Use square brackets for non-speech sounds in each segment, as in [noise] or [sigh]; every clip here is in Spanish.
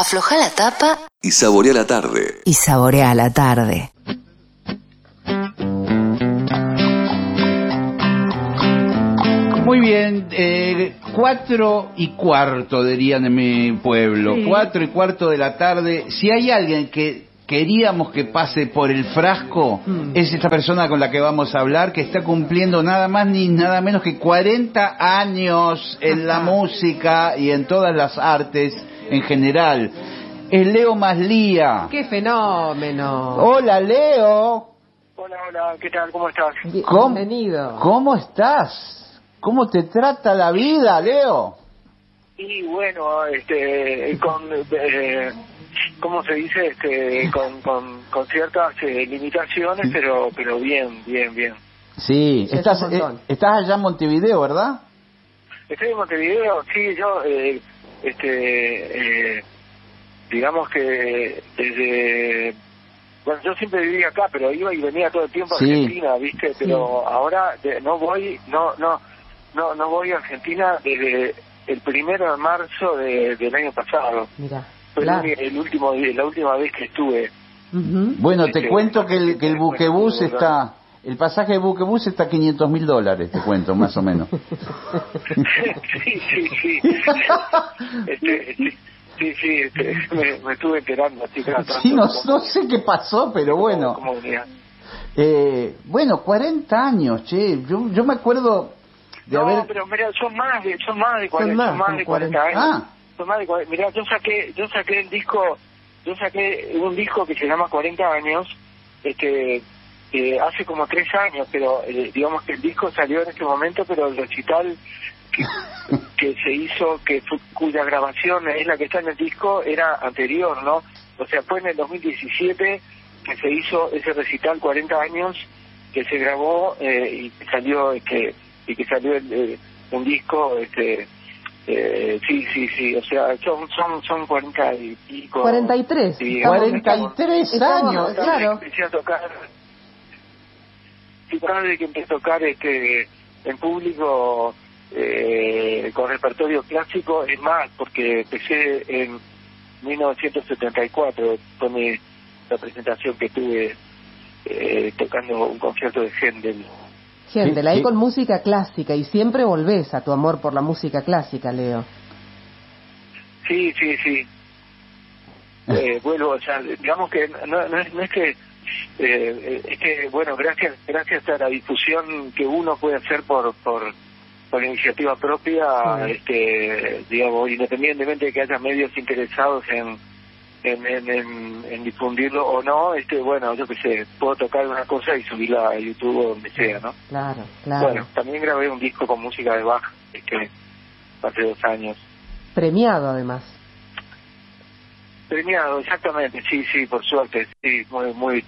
Afloja la tapa y saborea la tarde. y saborea la tarde. Muy bien, eh, cuatro y cuarto dirían en mi pueblo, cuatro y cuarto de la tarde. Si hay alguien que queríamos que pase por el frasco, es esta persona con la que vamos a hablar, que está cumpliendo nada más ni nada menos que 40 años en la música y en todas las artes en general. Es Leo Maslía. ¡Qué fenómeno! Hola Leo, Hola, hola, ¿qué tal? ¿Cómo estás? Bien- ¿Cómo? Bienvenido. ¿cómo estás? ¿Cómo te trata la vida, Leo? Y bueno, este, con, eh, ¿cómo se dice? Este, con, con, con ciertas eh, limitaciones, pero, pero bien, bien, bien. Sí, es estás, montón. eh, estás allá en Montevideo, ¿verdad? Estoy en Montevideo, sí, yo, eh, este, eh, digamos que desde, bueno, yo siempre vivía acá, pero iba y venía todo el tiempo a Sí. Argentina, ¿viste? Pero ahora de- no voy, no, no, no, no voy a Argentina desde el primero de marzo de- del año pasado. Mira. Fue la- el, el último día- la última vez que estuve. Bueno, te Sí, cuento que el, que el buquebús bueno, está... El pasaje de buquebús está a 500 mil dólares, te cuento, más o menos. sí, sí, sí. Este, sí, sí, sí, este, me, me estuve enterando así tanto Sí, no, como- no sé qué pasó, pero bueno. como. Eh, bueno, 40 años, che. Yo, yo me acuerdo de No, haber... pero mira, son más de, son más de 40, más, son más de 40 40. años. Ah. Son más de 40. Mira, yo saqué, yo saqué el disco, yo saqué un disco que se llama 40 años, este, eh, hace como tres años, pero eh, digamos que el disco salió en este momento, pero el recital que, [laughs] que se hizo, que fue- cuya grabación es la que está en el disco, era anterior, ¿no? O sea, fue en el 2017 que se hizo ese recital 40 años que se grabó eh, y que salió este y que salió el, eh, un disco este eh, sí sí sí o sea son son son 40 y pico 43. Sí, Estamos- 43 estamos- años. Claro. empecé a tocar vez que empecé a tocar este en público eh, con repertorio clásico es más porque empecé en 1974 fue mi, la presentación que tuve eh, tocando un concierto de Händel Gente, ahí sí. con música clásica y siempre volvés a tu amor por la música clásica, Leo. Sí, sí, sí. Eh, vuelvo, o sea, digamos que no, no es, no es que, eh, es que, bueno, gracias gracias a la difusión que uno puede hacer por por, por iniciativa propia, este, digamos, independientemente de que haya medios interesados en en, en, en, en difundirlo o no, este, bueno, yo qué sé, puedo tocar una cosa y subirla a YouTube o donde sea, ¿no? Claro, claro. Bueno, también grabé un disco con música de Bach, este, hace dos años. Premiado además. Premiado, exactamente, sí, sí, por suerte, sí, muy, muy,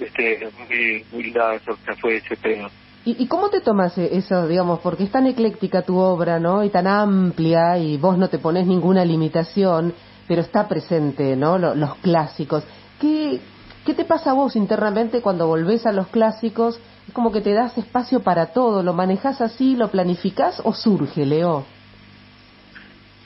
este, muy, muy que fue ese premio. ¿Y, ¿Y cómo te tomas e- eso, digamos, porque es tan ecléctica tu obra, ¿no? Y tan amplia y vos no te pones ninguna limitación, pero está presente, ¿no? Lo- los clásicos. ¿Qué, ¿Qué te pasa a vos internamente cuando volvés a los clásicos? Es como que te das espacio para todo, ¿lo manejás así, lo planificás o surge, Leo?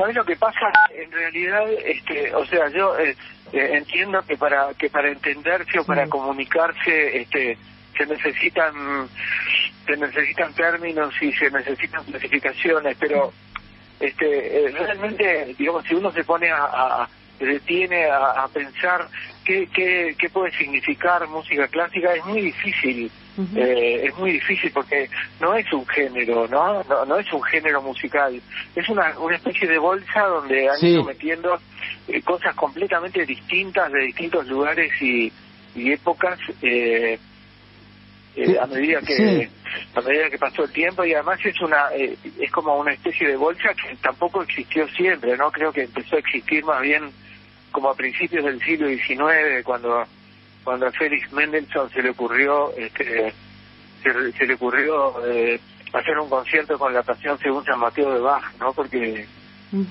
¿Sabes lo que pasa? En realidad, este, o sea, yo eh, eh, entiendo que para que para entenderse o para comunicarse, este, se necesitan se necesitan términos y se necesitan clasificaciones, pero este, eh, realmente, digamos, si uno se pone a, a- detiene a, a pensar qué, qué, qué puede significar música clásica, es muy difícil. Eh, es muy difícil porque no es un género, ¿no? No, no es un género musical. Es una, una especie de bolsa donde han Sí. ido metiendo eh, cosas completamente distintas de distintos lugares y, y épocas eh, eh, a medida que sí. a medida que pasó el tiempo y además es una eh, es como una especie de bolsa que tampoco existió siempre, ¿no? Creo que empezó a existir más bien como a principios del siglo XIX cuando cuando a Félix Mendelssohn se le ocurrió este, se, se le ocurrió eh, hacer un concierto con la Pasión según San Mateo de Bach, ¿no? Porque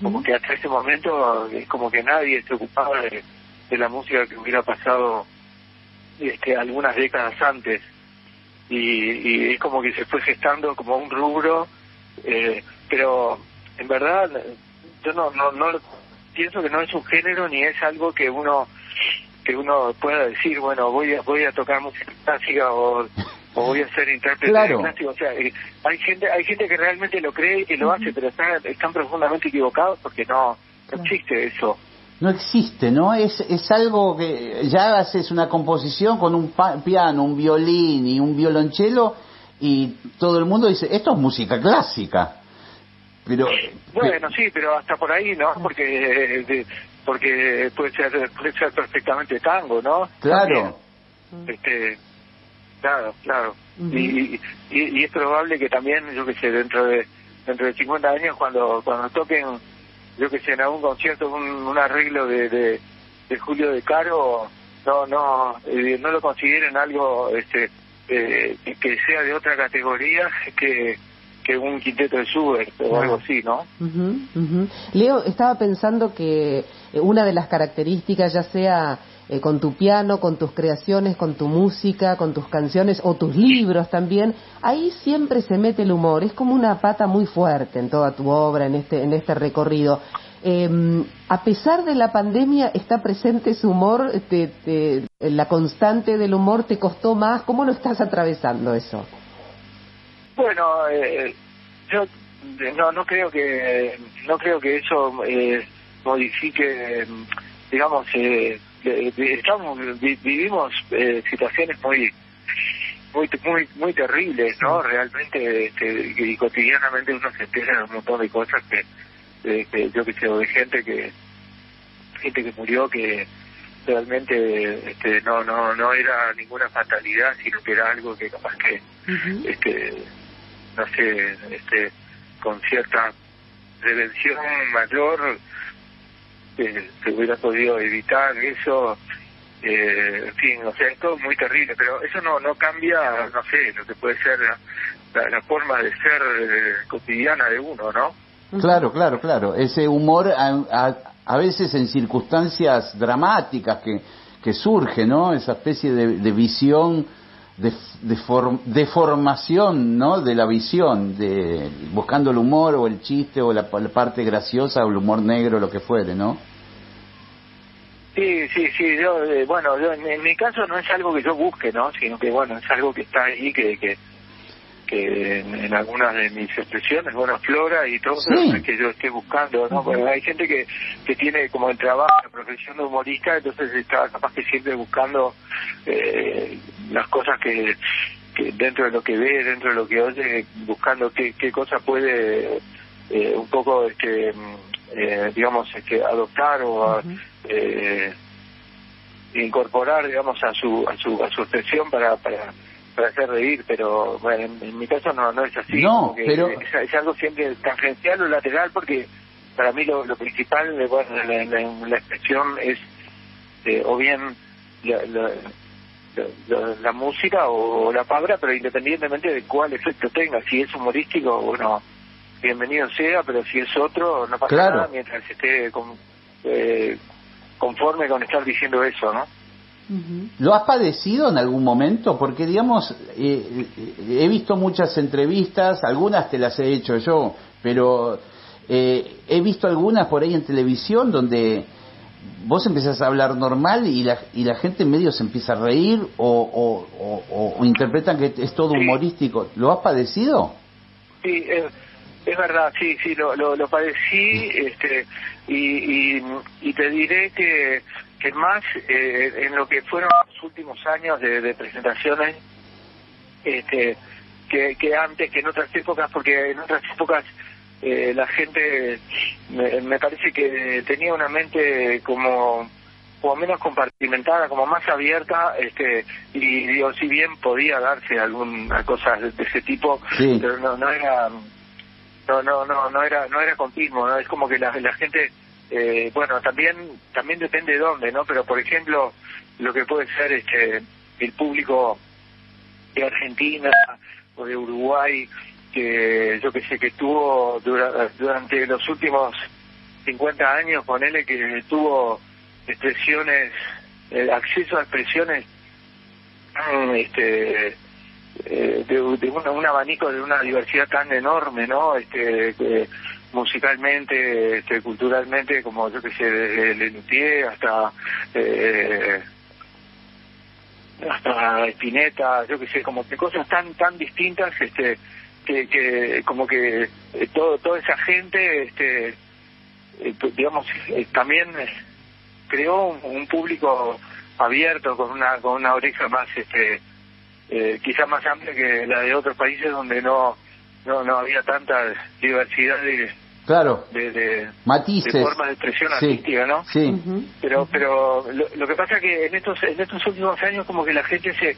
como que hasta ese momento es como que nadie se ocupaba de, de la música que hubiera pasado este, algunas décadas antes y, y es como que se fue gestando como un rubro eh, pero en verdad yo no no no pienso que no es un género ni es algo que uno que uno pueda decir bueno voy a voy a tocar música clásica o, o voy a ser intérprete Claro. de clásico o sea eh, hay gente hay gente que realmente lo cree y lo hace pero están están profundamente equivocados porque no no existe eso No existe, ¿no? Es, es algo que ya haces una composición con un pa- piano, un violín y un violonchelo y todo el mundo dice, esto es música clásica. Pero, Bueno, sí, pero hasta por ahí, ¿no? Porque de- porque puede ser puede ser perfectamente tango, ¿no? claro, También. Este, claro, claro. y, y, y es probable que también, yo que sé, dentro de dentro de 50 años cuando cuando toquen, yo que sé, en algún concierto un, un arreglo de, de, de Julio de Caro, no no eh, no lo consideren algo este eh, que- que sea de otra categoría que que un quinteto de Schubert o algo así, ¿no? Leo, estaba pensando que eh, una de las características, ya sea eh, con tu piano, con tus creaciones, con tu música, con tus canciones o tus libros también, ahí siempre se mete el humor. Es como una pata muy fuerte en toda tu obra, en este, en este recorrido. Eh, a pesar de la pandemia, ¿está presente ese humor? Te- te- ¿La constante del humor te costó más? ¿Cómo lo estás atravesando eso? Bueno, eh, yo eh, no no creo que no creo que eso eh, modifique, digamos, eh, estamos vi- vivimos eh, situaciones muy muy muy muy terribles, ¿no? Realmente este, y cotidianamente uno se entera un montón de cosas que, que yo que sé, de gente que gente que murió que realmente este, no no no era ninguna fatalidad, sino que era algo que capaz que este no sé este con cierta prevención mayor eh, se hubiera podido evitar eso eh, en fin o sea esto es muy terrible pero eso no no cambia no sé lo que puede ser la, la- la forma de ser eh, cotidiana de uno no claro, claro, claro. Ese humor a, a, a veces en circunstancias dramáticas que, que surge, ¿no? Esa especie de, de visión, de, de form- deformación, ¿no? De la visión, de buscando el humor o el chiste o la, la parte graciosa o el humor negro, lo que fuere, ¿no? Sí, sí, sí, yo, eh, bueno, yo, en, en mi caso no es algo que yo busque, ¿no? Sino que, bueno, es algo que está ahí, que, que, que en, en algunas de mis expresiones, bueno, flora y todo, Sí. es que yo esté buscando, ¿no? Porque hay gente que, que tiene como el trabajo, la profesión de humorista, entonces está capaz que siempre buscando eh, las cosas que, que dentro de lo que ve, dentro de lo que oye, buscando qué, qué cosa puede eh, un poco, este, eh, digamos, este, adoptar o eh, incorporar, digamos, a su a su a su expresión para para para hacer reír, pero bueno, en, en mi caso no no es así. No, pero- es, es algo siempre tangencial o lateral porque para mí lo, lo principal, eh, bueno, la, la- la expresión es eh, o bien la, la- la- música o la palabra, pero independientemente de cuál efecto tenga, si es humorístico, bueno, bienvenido sea, pero si es otro, no pasa Claro. nada mientras esté con- eh, conforme con estar diciendo eso, ¿no? ¿Lo has padecido en algún momento? Porque, digamos, eh, eh, he visto muchas entrevistas, algunas te las he hecho yo, pero eh, he visto algunas por ahí en televisión donde vos empezás a hablar normal y la, y la gente en medio se empieza a reír o, o, o- o- interpretan que es todo Sí. humorístico. ¿Lo has padecido? Sí, es, es verdad, sí, sí, lo, lo, lo padecí este, y, y, y te diré que, que más eh, en lo que fueron los últimos años de, de presentaciones este, que, que antes, que en otras épocas, porque en otras épocas eh, la gente me, me parece que tenía una mente como como menos compartimentada, como más abierta, este, y digo, si bien podía darse alguna cosa de, de ese tipo, Sí. pero no, no era, no, no, no, no era, no era continuo, ¿no? Es como que la, la gente, eh, bueno, también, también depende de dónde, ¿no? Pero por ejemplo, lo que puede ser, este, el público de Argentina o de Uruguay, que yo que sé, que tuvo dura- durante los últimos 50 años, ponele que tuvo expresiones, eh, acceso a expresiones mm, este eh, de, de un abanico de una diversidad tan enorme, ¿no? Este, musicalmente, este, culturalmente, como yo que sé, desde Lenutier hasta eh, hasta Spinetta, yo que sé, como que cosas tan tan distintas, este, que, como que eh, todo toda esa gente, este, eh, pues, digamos, eh, también creó un, público abierto con una con una oreja más, este, quizás más amplia que la de otros países donde no no no había tanta diversidad de Claro, de, de, matices. de formas de expresión Sí, artística, ¿no? Sí. Pero pero lo, lo que pasa es que en estos en estos últimos años como que la gente se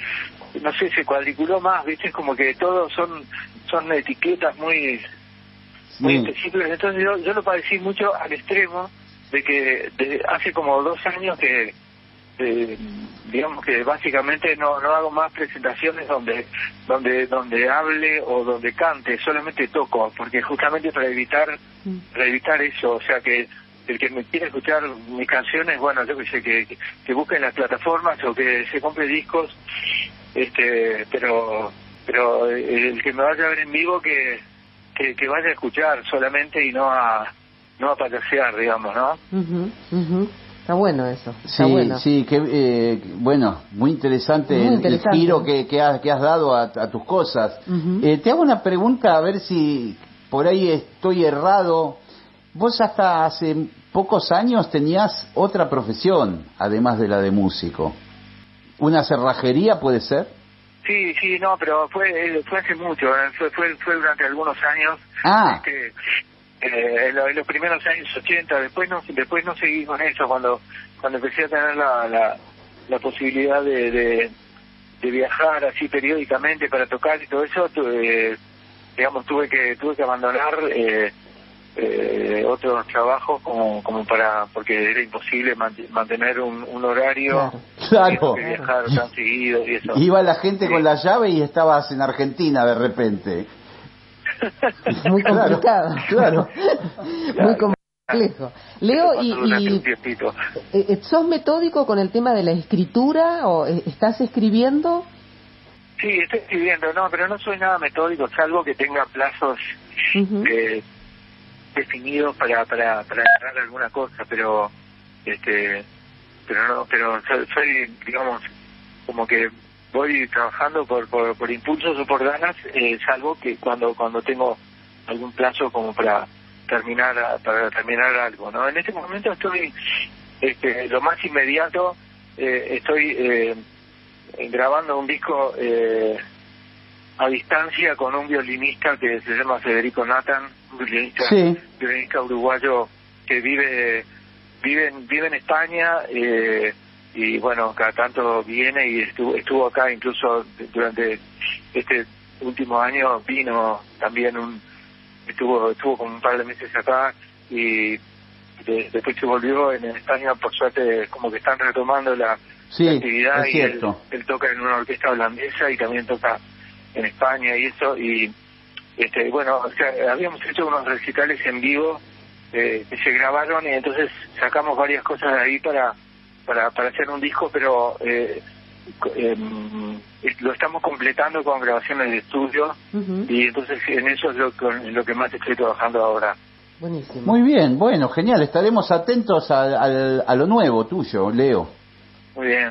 no sé se cuadriculó más viste es como que todos son son etiquetas muy muy Sí. específicas entonces yo yo lo padecí mucho al extremo de que de hace como dos años que eh, digamos que básicamente no no hago más presentaciones donde donde donde hable o donde cante solamente toco porque justamente para evitar para evitar eso o sea que el que me quiera escuchar mis canciones bueno yo que sé que, que, en las plataformas o que se compre discos este pero pero el que me vaya a ver en vivo que que, que vaya a escuchar solamente y no a no a payasear digamos no ujú. Está bueno eso. Está Sí, bueno. sí, que, eh, bueno, muy interesante, Muy el- interesante. el giro que, que, has, que has dado a, a tus cosas. Eh, te hago una pregunta a ver si por ahí estoy errado. Vos hasta hace pocos años tenías otra profesión, además de la de músico. ¿Una cerrajería puede ser? Sí, sí, no, pero fue eh, fue hace mucho, eh, fue, fue fue durante algunos años. Ah. Este, eh, en, lo- en los primeros años 80, después no después no seguí con eso cuando cuando empecé a tener la la, la posibilidad de, de de viajar así periódicamente para tocar y todo eso, tuve, digamos tuve que tuve que abandonar eh, eh, otros trabajos como como para porque era imposible mant- mantener un, un horario Claro. que viajar tan seguido y eso. Iba la gente con la llave y estabas en Argentina de repente. [laughs] Muy complicado. claro. Muy complejo. Leo, y, y eh, eh, ¿sos metódico con el tema de la escritura o eh, estás escribiendo? Sí, estoy escribiendo, no, pero no soy nada metódico, salvo que tenga plazos eh, definidos para para para agarrar alguna cosa, pero este pero no, pero soy, soy, digamos como que voy trabajando por por, por impulsos o por ganas, eh, salvo que cuando cuando tengo algún plazo como para terminar para terminar algo, ¿no? En este momento estoy este lo más inmediato eh, estoy eh, grabando un disco eh, a distancia con un violinista que se llama Federico Nathan, un violinista, Sí. violinista uruguayo que vive vive en, vive en España eh, y bueno cada tanto viene y estuvo estuvo acá incluso durante este último año vino también un estuvo estuvo como un par de meses acá y de- después se volvió en España por suerte como que están retomando la, Sí, la actividad y él, él toca en una orquesta holandesa y también toca en España y eso y este bueno o sea habíamos hecho unos recitales en vivo eh, que se grabaron y entonces sacamos varias cosas de ahí para para para hacer un disco pero eh, em, eh, lo estamos completando con grabaciones de estudio y entonces en eso es lo, con- lo que más estoy trabajando ahora Buenísimo. Muy bien, bueno, genial. Estaremos atentos a, al- a lo nuevo tuyo, Leo. muy bien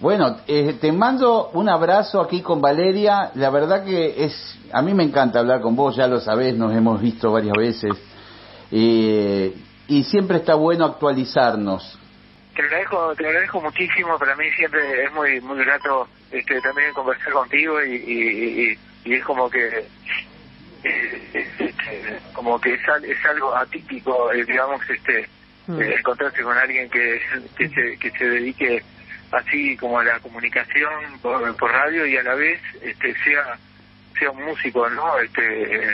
Bueno, eh, te mando un abrazo aquí con Valeria. La verdad que es, a mí me encanta hablar con vos, ya lo sabés, nos hemos visto varias veces. Eh, y siempre está bueno actualizarnos. Te agradezco te agradezco muchísimo para mí siempre es muy muy grato este también conversar contigo y y, y- y es como que este, como que es, al- es algo atípico eh, digamos este Mm. eh, encontrarse con alguien que que se, que se dedique así como a la comunicación por, por radio y a la vez este sea sea un músico no este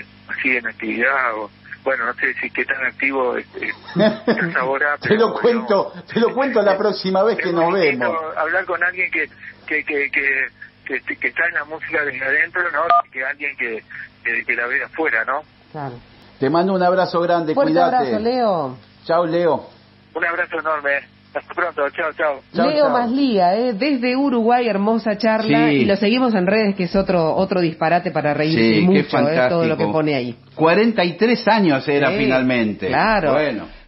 eh, así en actividad o bueno no sé si qué tan activo este, [laughs] estás ahora te lo pero, cuento, te lo cuento la próxima vez que es nos vemos. hablar con alguien que que que que, que, que está en la música desde adentro no que alguien que, que, que la ve de afuera no Claro. Te mando un abrazo grande, Fuerte cuídate. abrazo, Leo. Chao, Leo. un abrazo enorme Hasta pronto, chao, chao. Leo. Maslía, ¿eh? desde Uruguay, hermosa charla. Sí. Y lo seguimos en redes, que es otro otro disparate para reírse Sí, qué mucho, ¿eh? fantástico. todo lo que pone ahí. 43 años era Sí, finalmente. claro. Bueno.